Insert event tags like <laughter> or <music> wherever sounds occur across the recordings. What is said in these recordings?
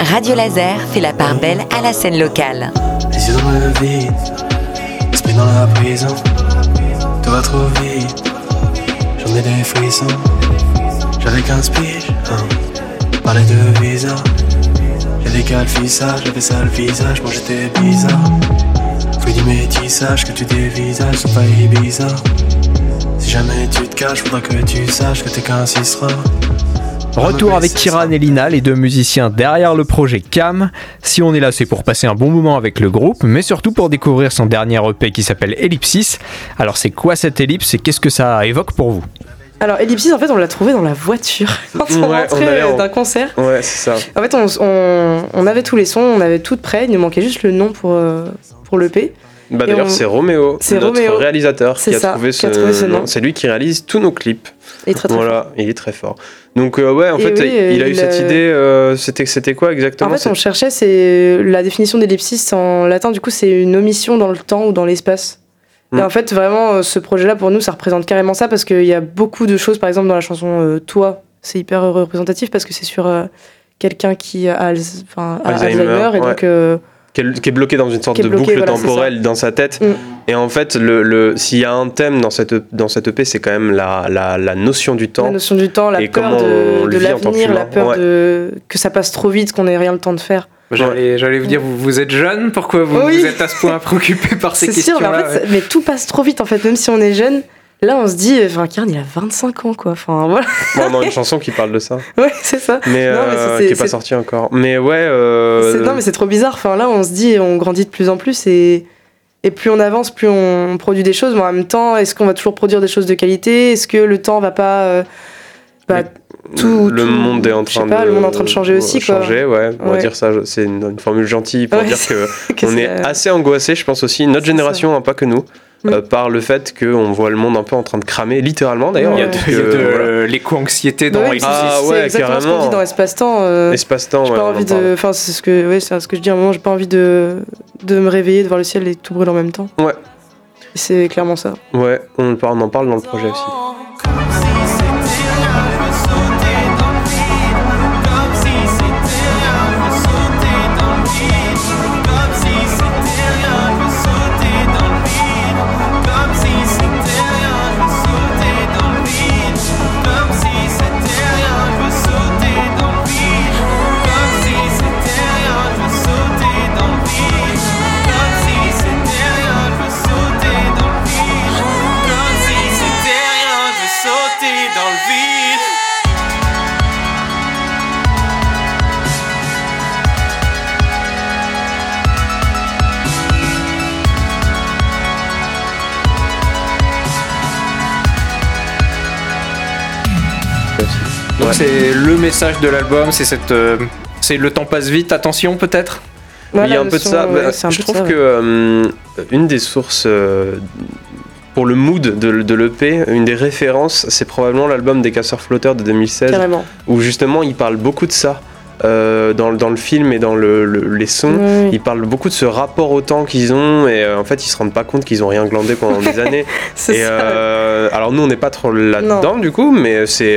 Radio Laser fait la part belle à la scène locale. Les yeux dans le vide, esprit dans la prison. Tout va trop vite, j'en ai des frissons. J'avais 15 piges, hein. parlais de visa. J'ai des cas j'avais ça le visage, moi j'étais bizarre. Fais du métissage, que tu dévisages, c'est pas bizarre. Si jamais tu te caches, faudra que tu saches que t'es qu'un. Retour avec Kiran et Lina, les deux musiciens derrière le projet Cam. Si on est là, c'est pour passer un bon moment avec le groupe, mais surtout pour découvrir son dernier EP qui s'appelle Ellipsis. Alors c'est quoi cette ellipse et qu'est-ce que ça évoque pour vous? Alors Ellipsis, en fait, on l'a trouvé dans la voiture <laughs> quand on rentrait d'un concert. Ouais, c'est ça. En fait, on, avait tous les sons, on avait tout prêt, il nous manquait juste le nom pour, euh, pour l'EP. Bah d'ailleurs, c'est Roméo, notre réalisateur, qui a, trouvé ce, nom. C'est lui qui réalise tous nos clips. Il est très, très voilà, fort. il est très fort. Donc euh, ouais, en fait, il, a eu cette idée. Euh, c'était c'était quoi exactement? En fait, on cherchait c'est la définition d'ellipsis en latin. Du coup, c'est une omission dans le temps ou dans l'espace. Et hmm. en fait, vraiment, euh, ce projet-là, pour nous, ça représente carrément ça parce qu'il y a beaucoup de choses, par exemple, dans la chanson Toi, c'est hyper représentatif parce que c'est sur quelqu'un qui a, Alzheimer. et donc qui est, bloqué dans une sorte de boucle temporelle dans sa tête. Mm. Et en fait, le, le s'il y a un thème dans cette, dans cette EP, c'est quand même la, la, la, notion du temps. La notion du temps, la peur de, de l'avenir, la peur de, que ça passe trop vite, qu'on n'ait rien le temps de faire. J'allais vous dire, vous, vous, êtes jeune, pourquoi vous, vous, êtes à ce point <laughs> préoccupé par ces questions-là mais, mais tout passe trop vite en fait, même si on est jeune. Là, on se dit, enfin, Karen, il a 25 ans, quoi. Enfin, voilà. on a une chanson qui parle de ça. <laughs> Ouais, c'est ça. Mais, euh, qui est, pas sortie encore. Mais ouais. Euh... Non, mais c'est trop bizarre. Enfin, là, on se dit, on grandit de plus en plus et. Et plus on avance, plus on produit des choses. Mais en même temps, est-ce qu'on va toujours produire des choses de qualité? Est-ce que le temps va pas. Euh, bah, tout, le monde est en train de le monde est en train de changer aussi changer ouais on va dire ça c'est une, formule gentille pour dire que, <laughs> on est assez angoissé je pense aussi notre génération hein, pas que nous euh, par le fait qu'on voit le monde un peu en train de cramer, littéralement d'ailleurs. Il y a de, l'éco-anxiété dans oui, Ah ouais, exactement carrément. ce qu'on dit dans l'espace-temps. Euh, Espace-temps, ouais, pas envie de. Enfin, c'est ce que, ouais, c'est ce que je dis à un moment. J'ai pas envie de de me réveiller, de voir le ciel et tout brûler en même temps. Ouais. C'est clairement ça. Ouais, on, on en parle dans le projet aussi. C'est le message de l'album, c'est cette, euh, c'est le temps passe vite. Attention peut-être? il y a un peu de ça. je trouve que euh, une des sources euh, pour le mood de, de l'EP, une des références, c'est probablement l'album des Casseurs Flotteurs de 2016, où justement il parle beaucoup de ça. dans, dans, le film et dans le, les sons, ils parlent beaucoup de ce rapport au temps qu'ils ont et en fait ils se rendent pas compte qu'ils ont rien glandé pendant des <laughs> années. et alors nous on n'est pas trop là-dedans du coup, mais c'est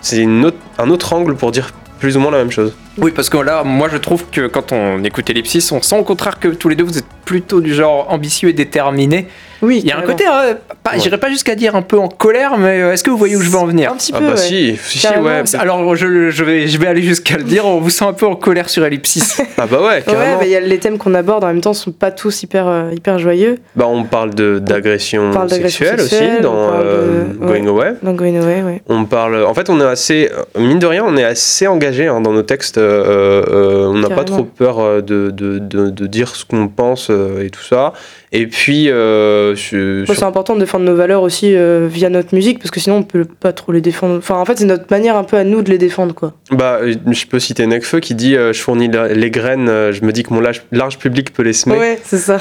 c'est un autre angle pour dire plus ou moins la même chose. Oui, parce que là, moi je trouve que quand on écoute Ellipsis, on sent au contraire que tous les deux vous êtes plutôt du genre ambitieux et déterminé. Oui. Il y a un côté, hein, pas, j'irais pas jusqu'à dire un peu en colère, mais euh, est-ce que vous voyez où je veux en venir? Un petit ah peu. bah si, si, ouais. Alors je, je, vais, je vais aller jusqu'à le dire, on vous sent un peu en colère sur Ellipsis. <laughs> ah bah ouais, carrément. Ouais, y a les thèmes qu'on aborde en même temps sont pas tous hyper, euh, hyper joyeux. Bah on parle d'agression sexuelle, aussi dans euh, Going Away. Dans Going Away, ouais. On parle, en fait on est assez, mine de rien, on est assez engagé hein, dans nos textes. on n'a pas trop peur de, de, de, de dire ce qu'on pense et tout ça. Et puis. Euh, c'est important de défendre nos valeurs aussi euh, via notre musique, parce que sinon on peut pas trop les défendre. Enfin, en fait, c'est notre manière un peu à nous de les défendre, quoi. Bah, je peux citer Necfeu qui dit euh, Je fournis les graines, je me dis que mon large, large public peut les semer. Ouais, c'est ça.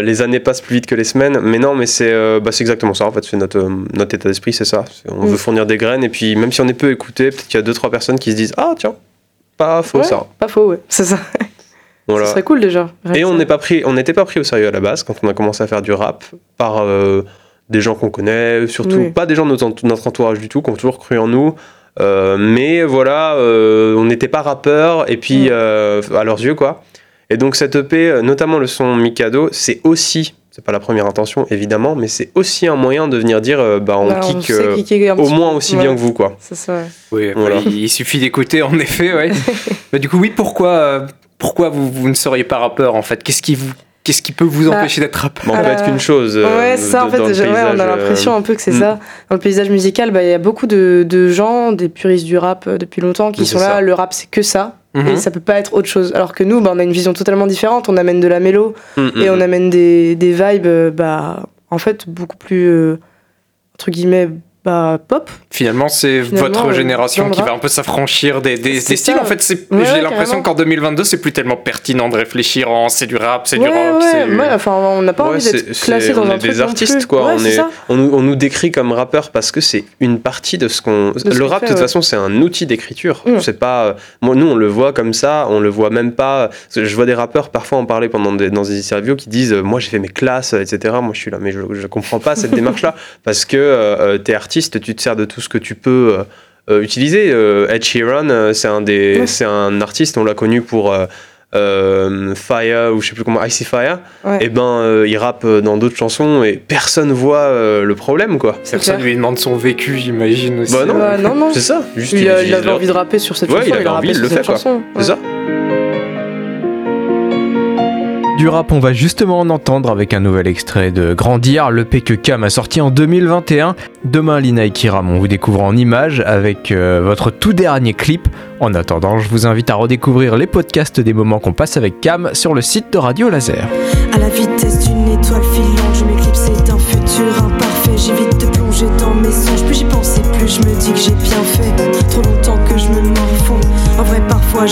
les années passent plus vite que les semaines, mais non, mais c'est bah, exactement ça, en fait. C'est notre, notre état d'esprit, c'est ça. On veut mm. fournir des graines, et puis même si on est peu écouté, peut-être qu'il y a deux, trois personnes qui se disent Ah, tiens, pas faux ça. Pas faux, ouais, c'est ça. Ça serait cool déjà. Et on n'est pas pris, on n'était pas pris au sérieux à la base quand on a commencé à faire du rap par euh, des gens qu'on connaît, surtout pas des gens de notre, entourage du tout, qui ont toujours cru en nous. mais voilà, on n'était pas rappeurs, et puis à leurs yeux, quoi. Et donc cette EP, notamment le son Mikado, c'est aussi c'est pas la première intention évidemment, mais c'est aussi un moyen de venir dire euh, bah on bah, kick euh, au moins aussi bien que vous quoi. Ça. Oui, il suffit d'écouter en effet. Ouais. <laughs> bah, du coup oui, pourquoi euh, pourquoi vous, vous ne seriez pas rappeur en fait? Qu'est-ce qui vous Qu'est-ce qui peut vous bah, empêcher d'être rappeur? On peut être qu'une chose. ouais, ça en fait, on a l'impression un peu que c'est hmm. ça. Dans le paysage musical, bah, il y a beaucoup de, de, gens, des puristes du rap depuis longtemps, qui sont là. Le rap, c'est que ça. Et mhm. ça peut pas être autre chose. Alors que nous, bah, on a une vision totalement différente. On amène de la mélo mhm, et on mhm. amène des, des vibes, euh, bah, en fait, beaucoup plus, euh, entre guillemets, bah, pop. Finalement, c'est votre génération qui va un peu s'affranchir des, des, styles. En fait, j'ai l'impression qu'en 2022, c'est plus tellement pertinent de réfléchir en c'est du rap, c'est du rock. Ouais, enfin, on n'a pas envie d'être classé dans un des artistes, quoi. on, est, on, nous, on, nous, décrit comme rappeur parce que c'est une partie de ce qu'on. Le rap, de toute façon, c'est un outil d'écriture. Mm. C'est pas. Euh, moi, nous, on le voit comme ça, on le voit même pas. Je vois des rappeurs parfois en parler pendant des, dans des interviews qui disent Moi, j'ai fait mes classes, etc. Moi, je suis là, mais je, je comprends pas cette démarche-là <laughs> parce que euh, euh, t'es artiste tu te sers de tout ce que tu peux euh, euh, utiliser. Euh, Ed Sheeran, c'est un, des, c'est un artiste, on l'a connu pour Fire, ou je sais plus comment, Icy Fire. Et eh ben, il rappe dans d'autres chansons et personne voit le problème, quoi. Personne lui demande son vécu, j'imagine aussi. Bah non, non, non. c'est ça. Juste il, il, avait envie de rapper sur cette chanson, il, avait envie, il le quoi. C'est ça. Du rap, on va justement en entendre avec un nouvel extrait de Grandir, le P que Cam a sorti en 2021. Demain, Lina et Kiram, on vous découvre en images avec euh, votre tout dernier clip. En attendant, je vous invite à redécouvrir les podcasts des moments qu'on passe avec Cam sur le site de Radio Laser. À la vitesse d'une étoile filante, je m'éclipse, futur imparfait. J'évite de plonger dans mes songes, plus j'y pensais, plus je me dis que j'ai bien fait. Trop longtemps que je me en vrai, parfois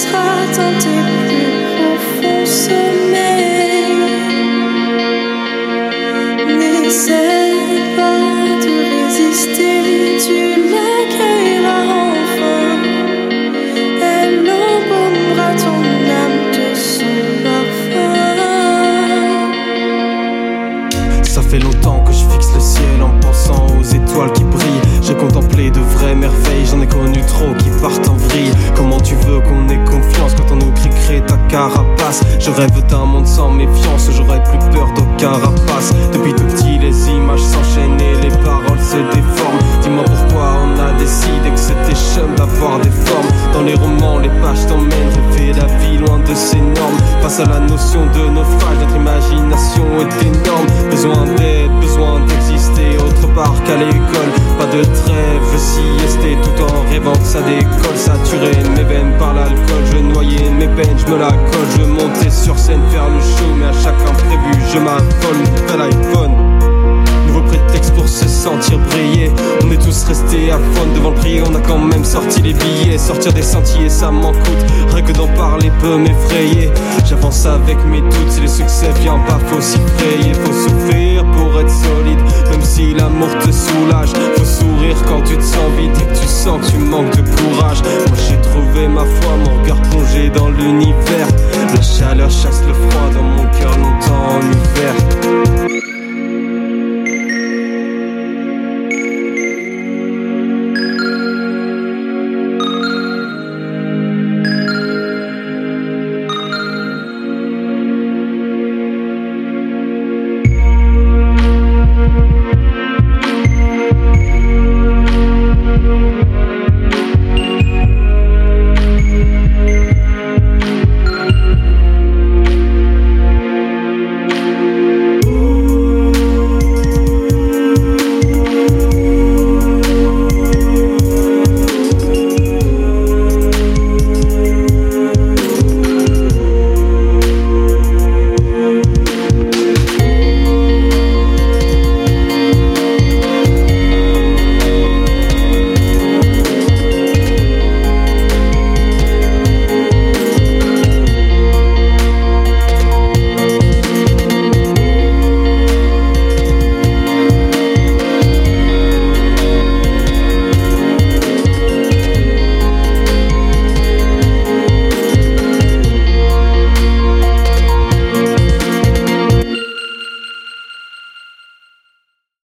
Sera tenté du profond sommeil N'essaie pas de résister Tu l'accueilleras enfin. Elle embaumera ton âme de son enfant Ça fait longtemps que je fixe le ciel en pensant aux étoiles qui brillent de vraies merveilles, j'en ai connu trop qui partent en vrille. Comment tu veux qu'on ait confiance quand on nous crée ta carapace? Je rêve d'un monde sans méfiance, j'aurais plus peur d'aucun rapace. Depuis tout petit, les images s'enchaînaient, les paroles se déforment. Dis-moi pourquoi on a décidé que c'était chum d'avoir des formes. Dans les romans, les pages t'emmènent, rêver la vie loin de ces normes. Face à la notion de naufrage, notre imagination est énorme. Besoin d'aide, besoin d'exister autre part qu'à l'école de trêve, si siesté tout en rêvant que ça décolle, saturé mes veines par l'alcool, je noyais mes peines, je me la colle, je montais sur scène faire le show, mais à chaque imprévu je m'arrête. sorti les billets, sortir des sentiers, ça m'en coûte. Rien que d'en parler peut m'effrayer. J'avance avec mes doutes, si le succès vient pas, faut s'y frayer. Faut souffrir pour être solide, même si l'amour te soulage. Faut sourire quand tu te sens vide et que tu sens que tu manques de courage. Moi j'ai trouvé ma foi, mon regard plongé dans l'univers. La chaleur chasse le froid dans mon cœur longtemps en hiver.